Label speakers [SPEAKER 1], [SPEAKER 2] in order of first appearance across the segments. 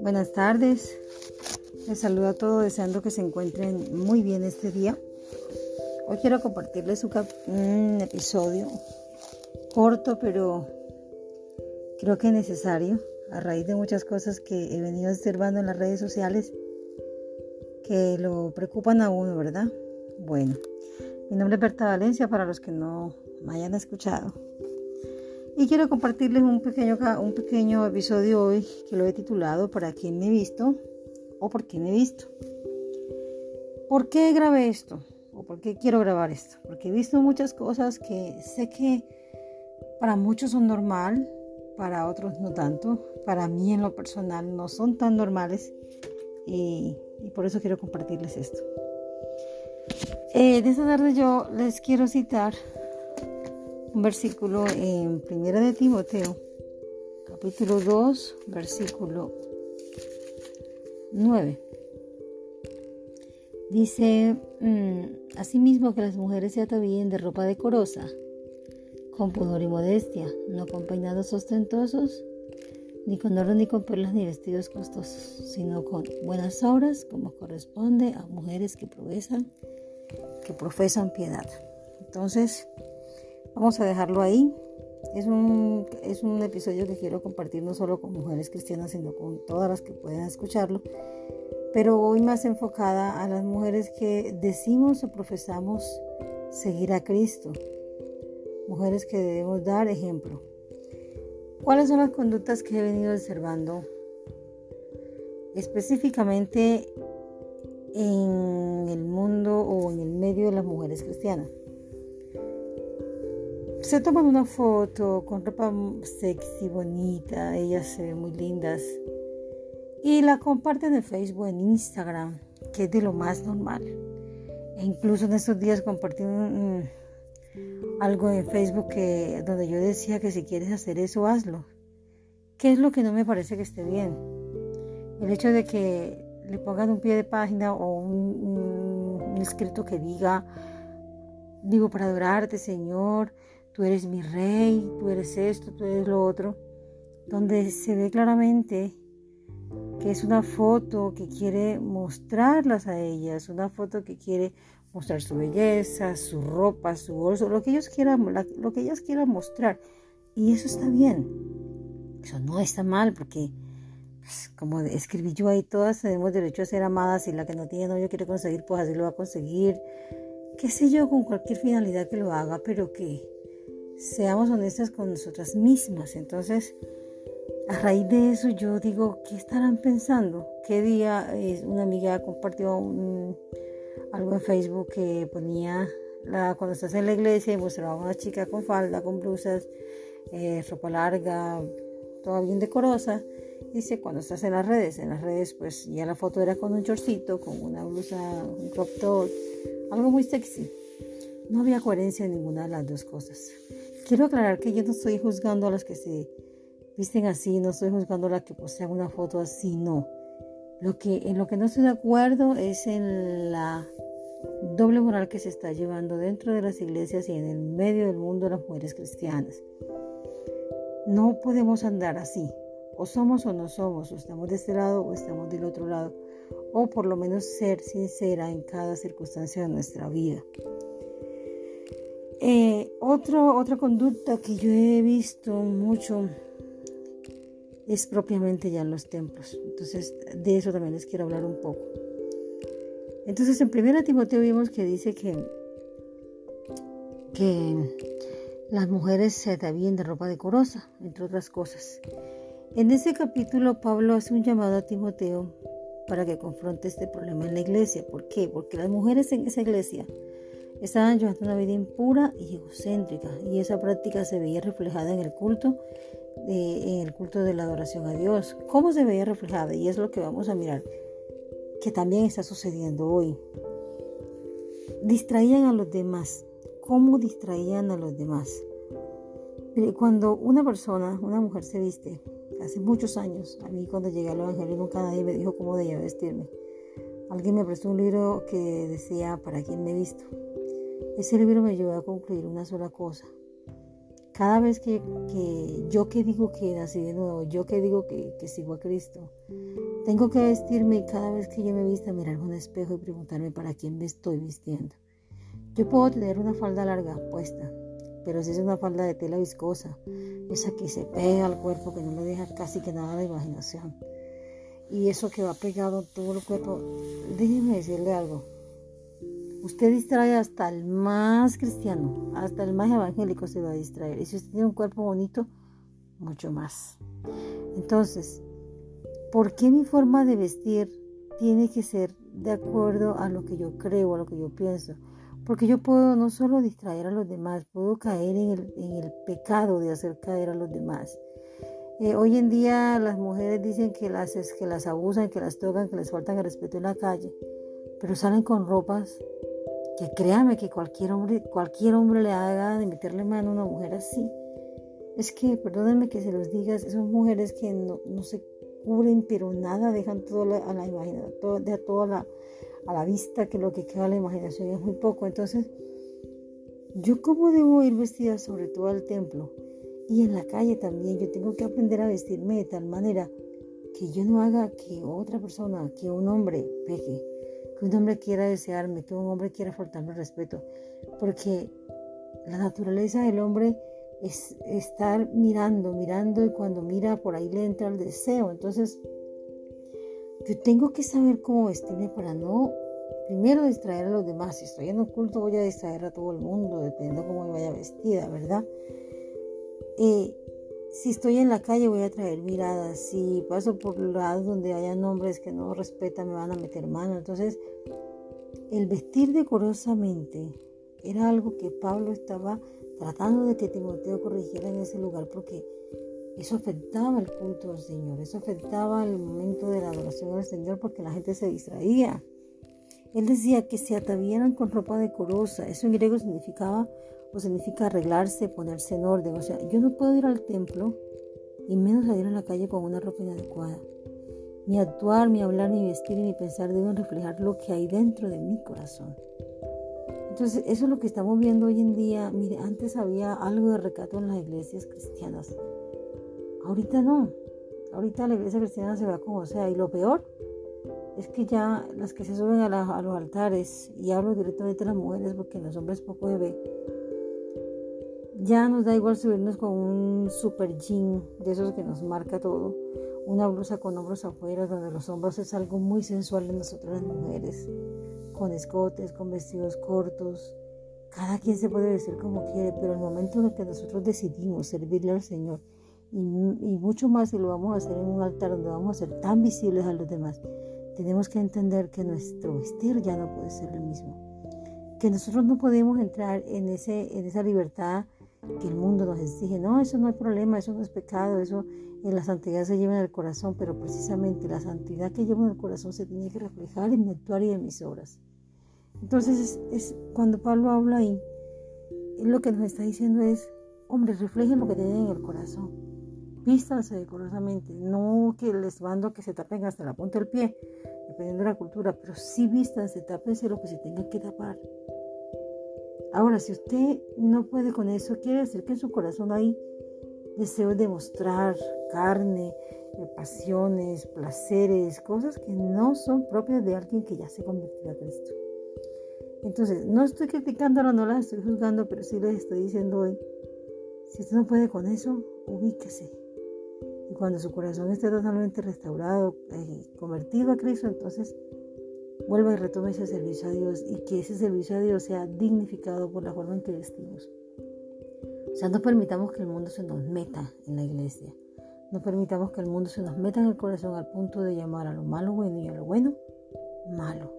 [SPEAKER 1] Buenas tardes, les saludo a todos deseando que se encuentren muy bien este día. Hoy quiero compartirles un, episodio corto pero creo que necesario a raíz de muchas cosas que he venido observando en las redes sociales que lo preocupan a uno, ¿verdad? Bueno, mi nombre es Berta Valencia para los que no me hayan escuchado. Y quiero compartirles un pequeño, un pequeño episodio hoy que lo he titulado ¿Para quién me he visto? o ¿Por qué me he visto? ¿Por qué grabé esto? ¿O por qué quiero grabar esto? Porque he visto muchas cosas que sé que para muchos son normal, para otros no tanto. Para mí en lo personal no son tan normales y, por eso quiero compartirles esto. Eh, de esta tarde yo les quiero citar un versículo en Primera de Timoteo, capítulo 2, versículo 9. Dice, mm, asimismo que las mujeres se atavíen de ropa decorosa, con pudor y modestia, no con peinados ostentosos, ni con oro, ni con perlas, ni vestidos costosos, sino con buenas obras, como corresponde a mujeres que profesan, que profesan piedad. Entonces, Vamos a dejarlo ahí. Es un, es un episodio que quiero compartir no solo con mujeres cristianas, sino con todas las que puedan escucharlo. Pero hoy más enfocada a las mujeres que decimos o profesamos seguir a Cristo. Mujeres que debemos dar ejemplo. ¿Cuáles son las conductas que he venido observando específicamente en el mundo o en el medio de las mujeres cristianas? Se toman una foto con ropa sexy, bonita, ellas se ven muy lindas y la comparten en Facebook, en Instagram, que es de lo más normal. E incluso en estos días compartí algo en Facebook que, donde yo decía que si quieres hacer eso, hazlo. ¿Qué es lo que no me parece que esté bien? El hecho de que le pongan un pie de página o un escrito que diga, digo, para adorarte, Señor, tú eres mi rey, tú eres esto, tú eres lo otro, donde se ve claramente que es una foto que quiere mostrarlas a ellas, una foto que quiere mostrar su belleza, su ropa, su bolso, lo que ellos quieran, lo que ellas quieran mostrar. Y eso está bien. Eso no está mal porque pues, como escribí yo ahí, todas tenemos derecho a ser amadas y la que no tiene novio quiere conseguir, pues así lo va a conseguir. Qué sé yo, con cualquier finalidad que lo haga, pero que seamos honestas con nosotras mismas. Entonces, a raíz de eso yo digo, ¿qué estarán pensando? ¿Qué día una amiga compartió algo en Facebook que ponía la, cuando estás en la iglesia y mostraba a una chica con falda, con blusas, eh, ropa larga, toda bien decorosa? Dice, cuando estás en las redes, en las redes pues ya la foto era con un shortcito, con una blusa, un crop top, algo muy sexy. No había coherencia en ninguna de las dos cosas. Quiero aclarar que yo no estoy juzgando a los que se visten así, no estoy juzgando a las que posean una foto así, no. Lo que, en lo que no estoy de acuerdo es en la doble moral que se está llevando dentro de las iglesias y en el medio del mundo las mujeres cristianas. No podemos andar así. O somos o no somos, o estamos de este lado o estamos del otro lado. O por lo menos ser sincera en cada circunstancia de nuestra vida. Eh, otra conducta que yo he visto mucho es propiamente ya en los templos. Entonces, de eso también les quiero hablar un poco. Entonces, en 1 Timoteo vimos que dice que, que las mujeres se bien de ropa decorosa, entre otras cosas. En ese capítulo, Pablo hace un llamado a Timoteo para que confronte este problema en la iglesia. ¿Por qué? Porque las mujeres en esa iglesia Estaban llevando una vida impura y egocéntrica y esa práctica se veía reflejada en el culto, en el culto de la adoración a Dios. ¿Cómo se veía reflejada? Y es lo que vamos a mirar, que también está sucediendo hoy. Distraían a los demás. ¿Cómo distraían a los demás? Cuando una persona, una mujer se viste, hace muchos años, a mí cuando llegué al Evangelio nunca nadie me dijo cómo debía vestirme. Alguien me prestó un libro que decía, ¿para quién me he visto? Ese libro me ayudó a concluir una sola cosa. cada vez que, yo que digo que nací de nuevo, yo que digo que, sigo a Cristo, tengo que vestirme y cada vez que yo me vista mirarme un espejo y preguntarme para quién me estoy vistiendo. Yo puedo tener una falda larga puesta, pero si es una falda de tela viscosa, esa que se pega al cuerpo, que no me deja casi que nada de imaginación, y eso que va pegado todo el cuerpo, déjeme decirle algo, Usted distrae hasta el más cristiano, hasta el más evangélico se va a distraer. Y si usted tiene un cuerpo bonito, mucho más. Entonces, ¿por qué mi forma de vestir tiene que ser de acuerdo a lo que yo creo, a lo que yo pienso? Porque yo puedo no solo distraer a los demás, puedo caer en el, pecado de hacer caer a los demás. Eh, hoy en día las mujeres dicen que las, que las abusan, que las tocan, que les faltan el respeto en la calle, pero salen con ropas que créame que cualquier hombre, cualquier hombre le haga de meterle mano a una mujer así. Es que, perdónenme que se los diga, son mujeres que no, se cubren, pero nada, dejan todo a la imaginación, todo, de la, a la vista, que lo que queda a la imaginación es muy poco. Entonces, ¿yo cómo debo ir vestida sobre todo al templo? Y en la calle también, yo tengo que aprender a vestirme de tal manera que yo no haga que otra persona, que un hombre peque que un hombre quiera desearme, que un hombre quiera faltarme el respeto, porque la naturaleza del hombre es estar mirando, mirando y cuando mira por ahí le entra el deseo. Entonces, yo tengo que saber cómo vestirme para no, primero, distraer a los demás. Si estoy en un culto voy a distraer a todo el mundo, dependiendo cómo me vaya vestida, ¿verdad? Eh, si estoy en la calle voy a traer miradas, si paso por lados donde haya hombres que no respetan me van a meter mano. Entonces, el vestir decorosamente era algo que Pablo estaba tratando de que Timoteo corrigiera en ese lugar porque eso afectaba el culto al Señor, eso afectaba el momento de la adoración al Señor porque la gente se distraía. Él decía que se ataviaran con ropa decorosa, eso en griego significaba o significa arreglarse, ponerse en orden. O sea, yo no puedo ir al templo y menos salir a la calle con una ropa inadecuada. Mi actuar, mi hablar, mi vestir y mi pensar deben reflejar lo que hay dentro de mi corazón. Entonces, eso es lo que estamos viendo hoy en día. Mire, antes había algo de recato en las iglesias cristianas. Ahorita no. Ahorita la iglesia cristiana se va como sea. Y lo peor es que ya las que se suben a, los altares, y hablo directamente a las mujeres porque los hombres poco se ve, ya nos da igual subirnos con un super jean de esos que nos marca todo, una blusa con hombros afuera, donde los hombros es algo muy sensual en nosotras las mujeres, con escotes, con vestidos cortos. Cada quien se puede vestir como quiere, pero el momento en el que nosotros decidimos servirle al Señor, y, y mucho más si lo vamos a hacer en un altar donde vamos a ser tan visibles a los demás, tenemos que entender que nuestro vestir ya no puede ser el mismo. Que nosotros no podemos entrar en, ese, en esa libertad que el mundo nos exige. No, eso no hay problema, eso no es pecado, eso en la santidad se lleva en el corazón, pero precisamente la santidad que llevo en el corazón se tiene que reflejar en mi actuar y en mis obras. Entonces, es, cuando Pablo habla ahí, lo que nos está diciendo es, hombre, reflejen lo que tienen en el corazón. Vístanse decorosamente, no que les mando que se tapen hasta la punta del pie, dependiendo de la cultura, pero sí vístanse, tápense lo que se tenga que tapar. Ahora, si usted no puede con eso, quiere decir que en su corazón hay deseo de mostrar carne, eh, pasiones, placeres, cosas que no son propias de alguien que ya se convirtió a Cristo. Entonces, no estoy criticándolo, no las estoy juzgando, pero sí les estoy diciendo hoy, si usted no puede con eso, ubíquese. Y cuando su corazón esté totalmente restaurado, eh, convertido a Cristo, entonces vuelva y retome ese servicio a Dios y que ese servicio a Dios sea dignificado por la forma en que vestimos. O sea, no permitamos que el mundo se nos meta en la iglesia. No permitamos que el mundo se nos meta en el corazón al punto de llamar a lo malo bueno y a lo bueno malo.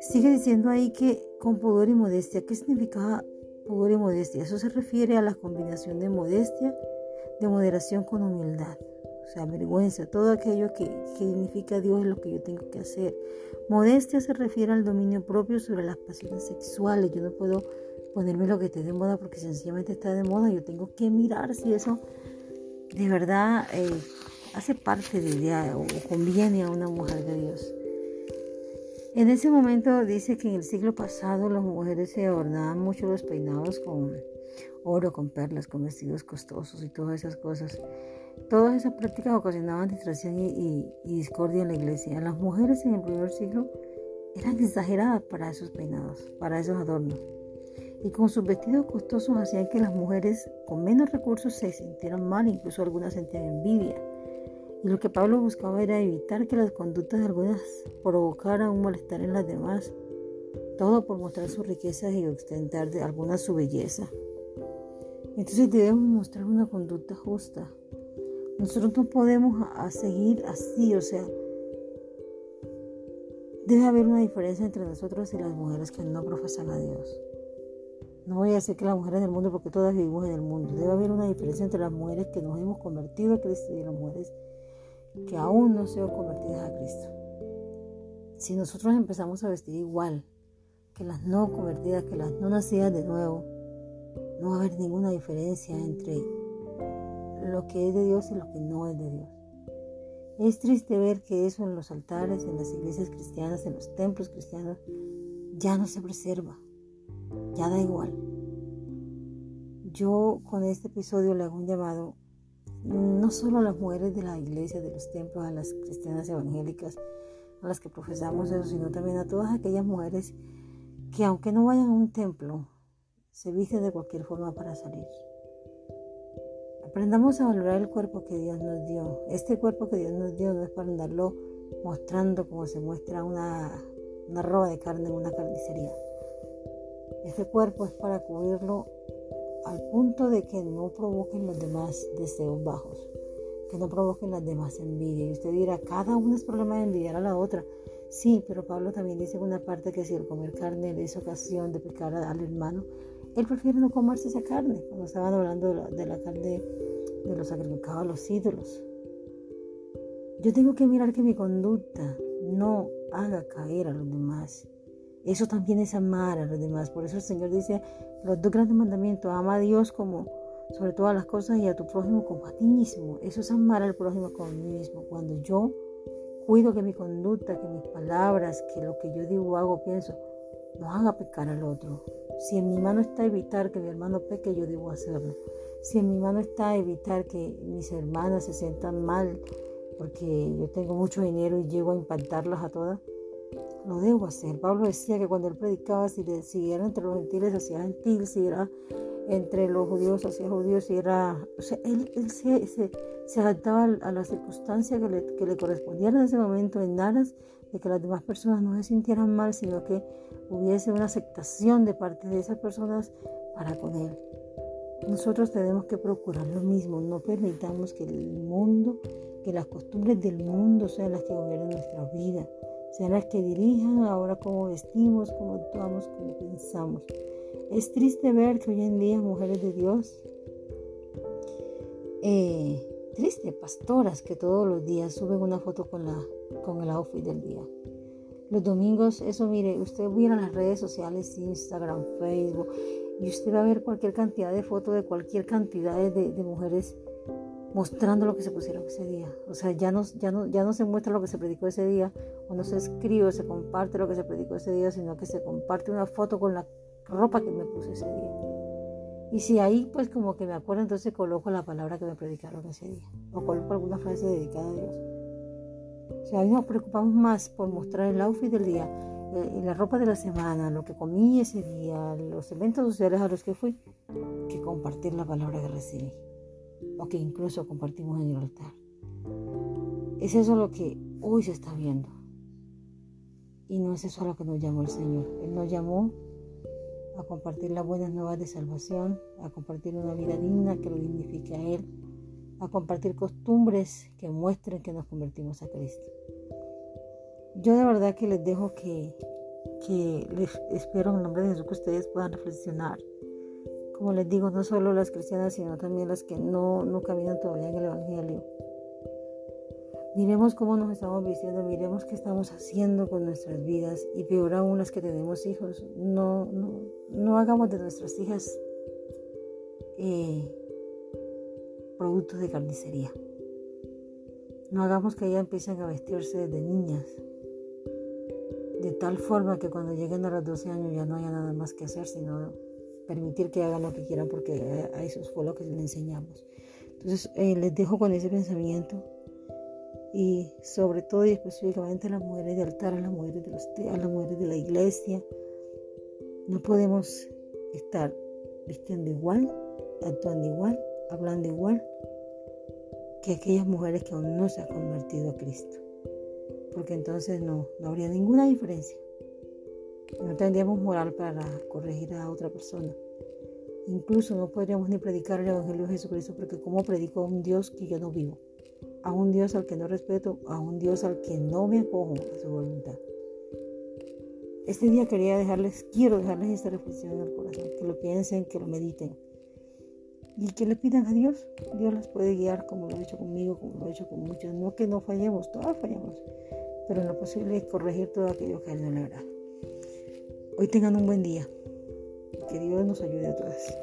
[SPEAKER 1] Sigue diciendo ahí que con pudor y modestia. ¿Qué significa pudor y modestia? Eso se refiere a la combinación de modestia, de moderación con humildad o sea, vergüenza, todo aquello que, significa Dios es lo que yo tengo que hacer. Modestia se refiere al dominio propio sobre las pasiones sexuales. Yo no puedo ponerme lo que esté de moda porque sencillamente está de moda. Yo tengo que mirar si eso de verdad eh, hace parte de ella o conviene a una mujer de Dios. En ese momento dice que en el siglo pasado las mujeres se adornaban mucho los peinados con oro con perlas, con vestidos costosos y todas esas cosas. Todas esas prácticas ocasionaban distracción y, discordia en la iglesia. Las mujeres en el primer siglo eran exageradas para esos peinados, para esos adornos. Y con sus vestidos costosos hacían que las mujeres con menos recursos se sintieran mal, incluso algunas sentían envidia. Y lo que Pablo buscaba era evitar que las conductas de algunas provocaran un malestar en las demás, todo por mostrar sus riquezas y ostentar de alguna su belleza. Entonces debemos mostrar una conducta justa. Nosotros no podemos seguir así, o sea, debe haber una diferencia entre nosotros y las mujeres que no profesan a Dios. No voy a decir que las mujeres del mundo porque todas vivimos en el mundo. Debe haber una diferencia entre las mujeres que nos hemos convertido a Cristo y las mujeres que aún no se han convertido a Cristo. Si nosotros empezamos a vestir igual que las no convertidas, que las no nacidas de nuevo, no va a haber ninguna diferencia entre lo que es de Dios y lo que no es de Dios. Es triste ver que eso en los altares, en las iglesias cristianas, en los templos cristianos, ya no se preserva, ya da igual. Yo con este episodio le hago un llamado no solo a las mujeres de la iglesia, de los templos, a las cristianas evangélicas, a las que profesamos eso, sino también a todas aquellas mujeres que aunque no vayan a un templo, se viste de cualquier forma para salir. Aprendamos a valorar el cuerpo que Dios nos dio. Este cuerpo que Dios nos dio no es para andarlo mostrando como se muestra una, una roba de carne en una carnicería. Este cuerpo es para cubrirlo al punto de que no provoquen los demás deseos bajos, que no provoquen las demás envidia. Y usted dirá, cada uno es problema de envidiar a la otra. Sí, pero Pablo también dice en una parte que si el comer carne le es ocasión de pecar al hermano, él prefiere no comerse esa carne, cuando estaban hablando de la, carne de los sacrificados a los ídolos. Yo tengo que mirar que mi conducta no haga caer a los demás. Eso también es amar a los demás. Por eso el Señor dice los dos grandes mandamientos, ama a Dios como sobre todas las cosas y a tu prójimo como a ti mismo. Eso es amar al prójimo como a mí mismo. Cuando yo cuido que mi conducta, que mis palabras, que lo que yo digo, hago, pienso, no haga pecar al otro. Si en mi mano está evitar que mi hermano peque, yo debo hacerlo. Si en mi mano está evitar que mis hermanas se sientan mal porque yo tengo mucho dinero y llego a impactarlas a todas, lo debo hacer. Pablo decía que cuando él predicaba, si, era entre los gentiles, hacía gentil, si era entre los judíos, hacía judíos, si era. O sea, él, se, adaptaba a la circunstancia que le, que le correspondieran en ese momento en aras de que las demás personas no se sintieran mal, sino que hubiese una aceptación de parte de esas personas para con él. Nosotros tenemos que procurar lo mismo, no permitamos que el mundo, que las costumbres del mundo sean las que gobiernen nuestra vida, sean las que dirijan ahora cómo vestimos, cómo actuamos, cómo pensamos. Es triste ver que hoy en día mujeres de Dios, eh, triste, pastoras que todos los días suben una foto con, la, con el outfit del día. Los domingos, eso mire, usted mira las redes sociales, Instagram, Facebook, y usted va a ver cualquier cantidad de fotos de cualquier cantidad de, mujeres mostrando lo que se pusieron ese día. O sea, ya no, ya, no, ya no se muestra lo que se predicó ese día, o no se escribe, o se comparte lo que se predicó ese día, sino que se comparte una foto con la ropa que me puse ese día. Y si ahí, pues como que me acuerdo, entonces coloco la palabra que me predicaron ese día, o coloco alguna frase dedicada a Dios. O sea, nos preocupamos más por mostrar el outfit del día, eh, la ropa de la semana, lo que comí ese día, los eventos sociales a los que fui, que compartir la palabra que recibí o que incluso compartimos en el altar. Es eso lo que hoy se está viendo. Y no es eso a lo que nos llamó el Señor. Él nos llamó a compartir las buenas nuevas de salvación, a compartir una vida digna que lo dignifique a Él, a compartir costumbres que muestren que nos convertimos a Cristo. Yo de verdad que les dejo que, que les espero en nombre de Jesús que ustedes puedan reflexionar. Como les digo, no solo las cristianas, sino también las que no, no caminan todavía en el Evangelio. Miremos cómo nos estamos vistiendo, miremos qué estamos haciendo con nuestras vidas y peor aún las que tenemos hijos. No, no, no hagamos de nuestras hijas eh, productos de carnicería. No hagamos que ellas empiecen a vestirse desde niñas de tal forma que cuando lleguen a los 12 años ya no haya nada más que hacer sino permitir que hagan lo que quieran porque a, eso fue lo que les enseñamos. Entonces eh, les dejo con ese pensamiento y sobre todo y específicamente a las mujeres de altar, a las mujeres de, los, a las mujeres de la iglesia. No podemos estar vistiendo igual, actuando igual, hablando igual que aquellas mujeres que aún no se han convertido a Cristo. Porque entonces no, no habría ninguna diferencia. No tendríamos moral para corregir a otra persona. Incluso no podríamos ni predicar el Evangelio de Jesucristo porque como predico a un Dios que yo no vivo, a un Dios al que no respeto, a un Dios al que no me acojo a su voluntad. Este día quería dejarles, quiero dejarles esta reflexión en el corazón, que lo piensen, que lo mediten y que le pidan a Dios. Dios las puede guiar como lo ha hecho conmigo, como lo ha hecho con muchos. No que no fallemos, todas fallamos, pero en lo posible corregir todo aquello que Él no le agrada. Hoy tengan un buen día. Que Dios nos ayude a todas.